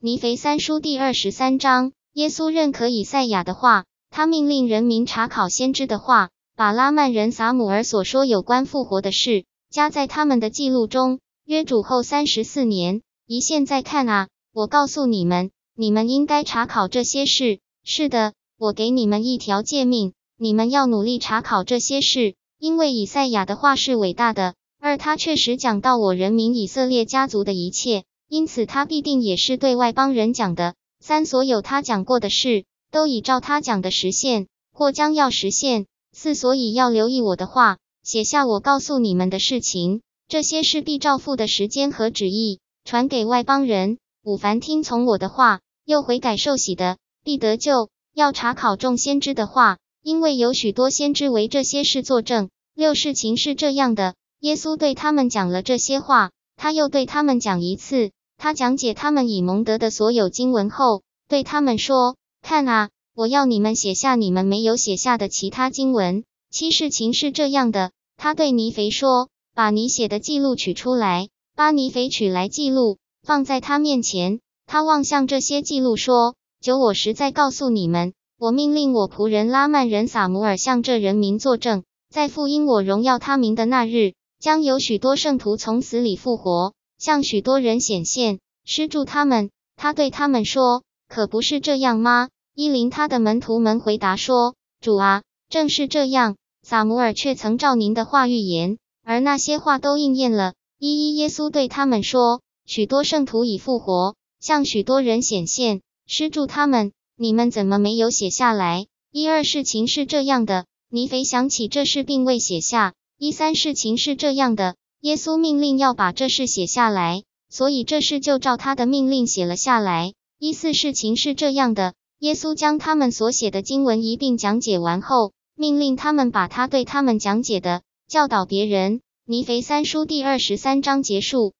尼腓三书第二十三章，耶稣认可以赛亚的话，他命令人民查考先知的话，把拉曼人撒母耳所说有关复活的事加在他们的记录中。约主后三十四年，一现在看啊，我告诉你们，你们应该查考这些事。是的，我给你们一条诫命，你们要努力查考这些事，因为以赛亚的话是伟大的。而他确实讲到我人民以色列家族的一切，因此他必定也是对外邦人讲的。三，所有他讲过的事，都已照他讲的实现，或将要实现。四，所以要留意我的话，写下我告诉你们的事情，这些事必照父的时间和旨意传给外邦人。五，凡听从我的话，又悔改受洗的，必得救。要查考众先知的话，因为有许多先知为这些事作证。六，事情是这样的。耶稣对他们讲了这些话，他又对他们讲一次。他讲解他们已蒙得的所有经文后，对他们说：“看啊，我要你们写下你们没有写下的其他经文。”七事情是这样的。他对尼肥说：“把你写的记录取出来。”巴尼肥取来记录，放在他面前。他望向这些记录说：“九，我实在告诉你们，我命令我仆人拉曼人撒姆尔向这人民作证，在复因我荣耀他名的那日。”将有许多圣徒从死里复活，向许多人显现，施助他们。他对他们说：“可不是这样吗？”伊林他的门徒们回答说：“主啊，正是这样。”撒母耳却曾照您的话预言，而那些话都应验了。一一耶稣对他们说：“许多圣徒已复活，向许多人显现，施助他们。你们怎么没有写下来？”一二事情是这样的，尼腓想起这事，并未写下。一三事情是这样的，耶稣命令要把这事写下来，所以这事就照他的命令写了下来。一四事情是这样的，耶稣将他们所写的经文一并讲解完后，命令他们把他对他们讲解的教导别人。尼腓三书第二十三章结束。